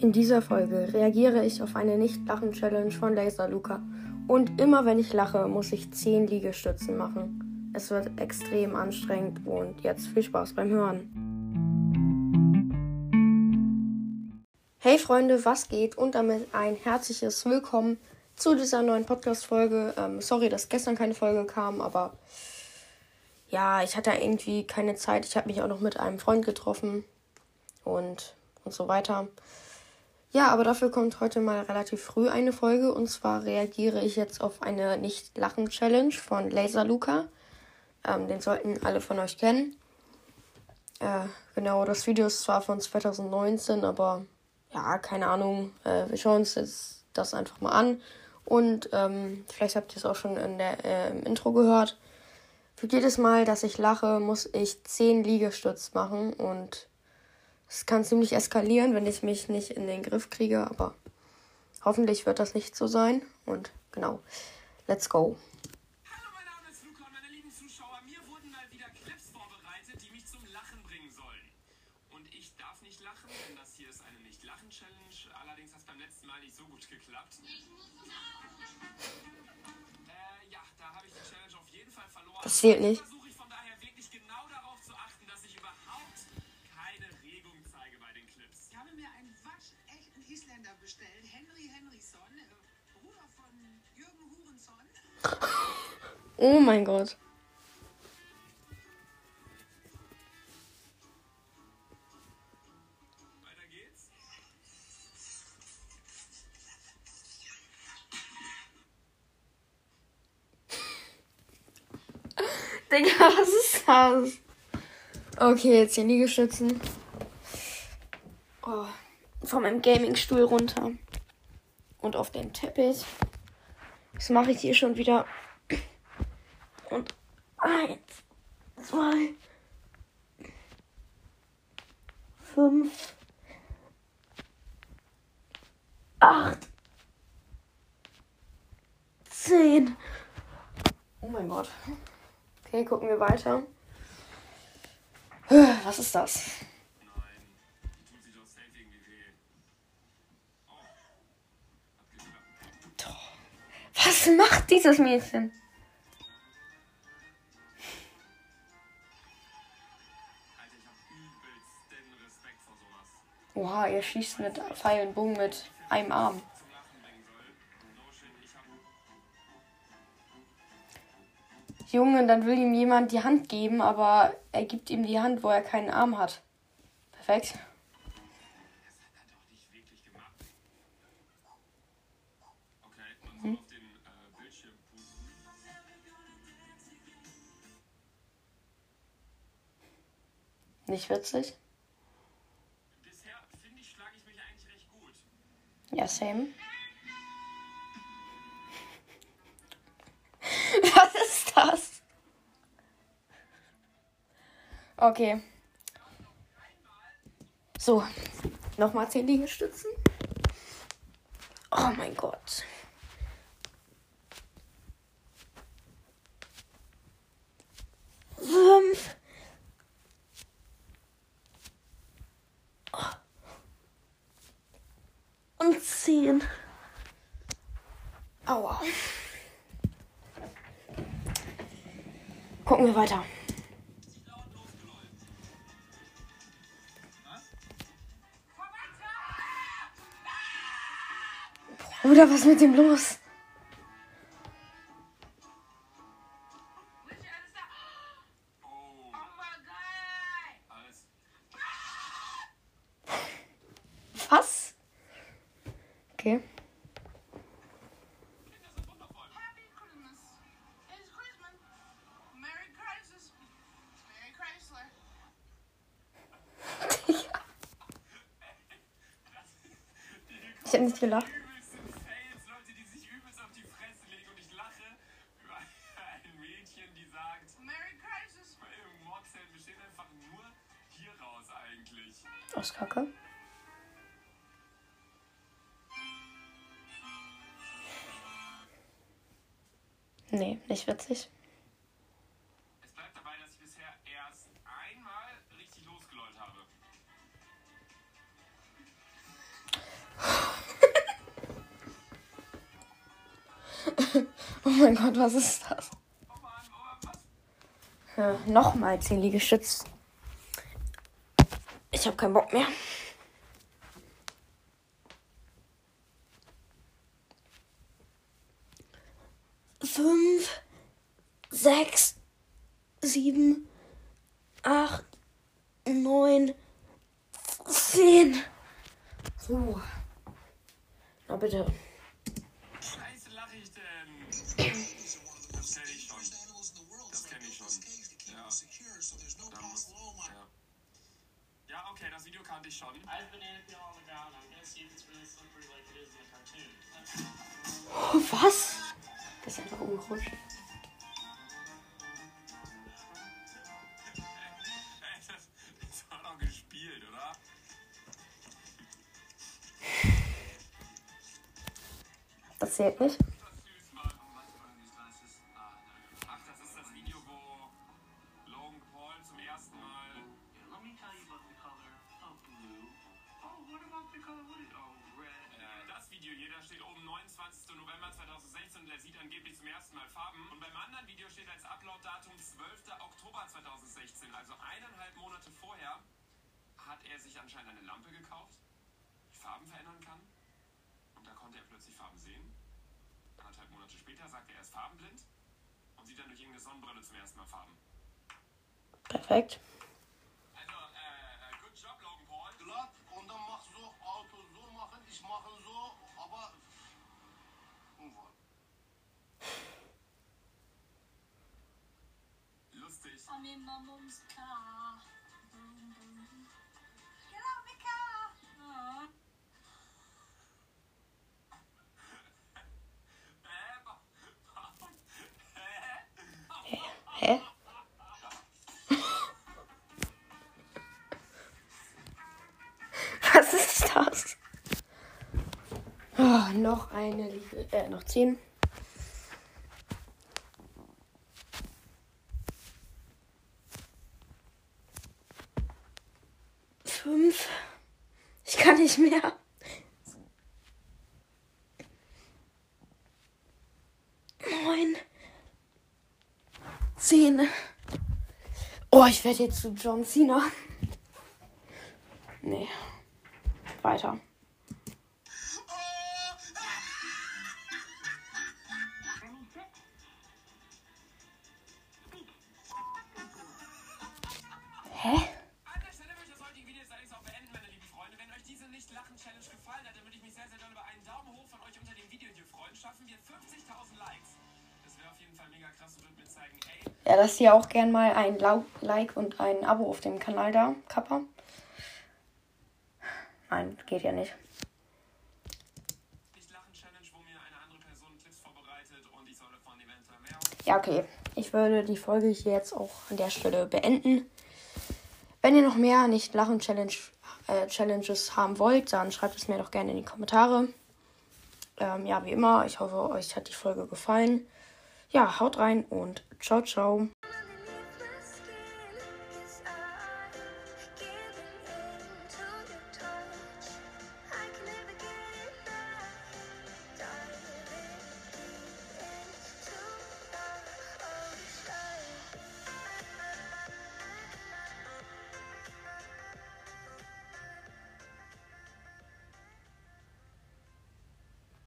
In dieser Folge reagiere ich auf eine Nicht-Lachen-Challenge von Laser Luca. Und immer wenn ich lache, muss ich 10 Liegestützen machen. Es wird extrem anstrengend und jetzt viel Spaß beim Hören. Hey Freunde, was geht? Und damit ein herzliches Willkommen zu dieser neuen Podcast-Folge. Ähm, sorry, dass gestern keine Folge kam, aber ja, ich hatte irgendwie keine Zeit. Ich habe mich auch noch mit einem Freund getroffen und, und so weiter. Ja, aber dafür kommt heute mal relativ früh eine Folge und zwar reagiere ich jetzt auf eine Nicht-Lachen-Challenge von Laser Luca. Ähm, den sollten alle von euch kennen. Äh, genau, das Video ist zwar von 2019, aber ja, keine Ahnung. Äh, wir schauen uns jetzt das einfach mal an. Und ähm, vielleicht habt ihr es auch schon in der, äh, im Intro gehört. Für jedes Mal, dass ich lache, muss ich 10 Liegestütz machen und es kann ziemlich eskalieren, wenn ich mich nicht in den Griff kriege, aber hoffentlich wird das nicht so sein. Und genau, let's go. Hallo, mein Name ist Luca und meine lieben Zuschauer, mir wurden mal wieder Clips vorbereitet, die mich zum Lachen bringen sollen. Und ich darf nicht lachen, denn das hier ist eine Nicht-Lachen-Challenge. Allerdings hat es beim letzten Mal nicht so gut geklappt. Äh, ja, da habe ich die Challenge auf jeden Fall verloren. Das zählt nicht. Oh mein Gott. Digga, was ist das? Okay, jetzt die Liegestützen. Oh, von meinem Gamingstuhl runter. Und auf den Teppich. Was mache ich hier schon wieder? Und eins, zwei, fünf, acht, zehn. Oh mein Gott. Okay, gucken wir weiter. Was ist das? Was macht dieses Mädchen? Oha, ihr schießt mit Pfeil Bogen mit einem Arm. Junge, dann will ihm jemand die Hand geben, aber er gibt ihm die Hand, wo er keinen Arm hat. Perfekt. Nicht witzig? Bisher finde ich, schlage ich mich eigentlich recht gut. Ja, same. Was ist das? Okay. So, nochmal 10 Liegestützen. Oh mein Gott. Fünf. Zehn. Aua. Gucken wir weiter. Bruder, was ist mit dem los? Einfach nur hier raus eigentlich. Aus Kacke. Nee, nicht witzig. Es bleibt dabei, dass ich bisher erst einmal richtig losgeläut habe. oh mein Gott, was ist das? Ja, nochmal 10 Liegestütz. Ich habe keinen Bock mehr. Fünf, sechs, sieben, acht, neun, zehn. So. Na bitte. Scheiße lache ich denn? Das kenne ich schon. Das kenne ich schon. Ja. Ja. ja, okay, das Video kannte ich schon. Oh, was? Das ist einfach umgerutscht. Das zählt nicht. Video hier, da steht oben 29. November 2016 und er sieht angeblich zum ersten Mal Farben. Und beim anderen Video steht als Upload-Datum 12. Oktober 2016, also eineinhalb Monate vorher, hat er sich anscheinend eine Lampe gekauft, die Farben verändern kann. Und da konnte er plötzlich Farben sehen. Anderthalb Monate später sagt er, er ist farbenblind und sieht dann durch irgendeine Sonnenbrille zum ersten Mal Farben. Perfekt. Also, äh, good job, Logan Paul. glatt und dann mach so Auto so machen, ich mache so, I'm in my mom's car. Boom, boom. Get out of the car! Hä? Was ist das? Oh, noch eine äh, noch zehn. Fünf. Ich kann nicht mehr. Neun. Zehn. Oh, ich werde jetzt zu John Cena. Nee. Weiter. Hä? Ja, lasst ihr auch gern mal ein Like und ein Abo auf dem Kanal da, Kappa. Nein, geht ja nicht. Ja, okay. Ich würde die Folge hier jetzt auch an der Stelle beenden. Wenn ihr noch mehr Nicht-Lachen-Challenge äh, Challenges haben wollt, dann schreibt es mir doch gerne in die Kommentare. Ähm, ja, wie immer, ich hoffe, euch hat die Folge gefallen. Ja, haut rein und ciao, ciao.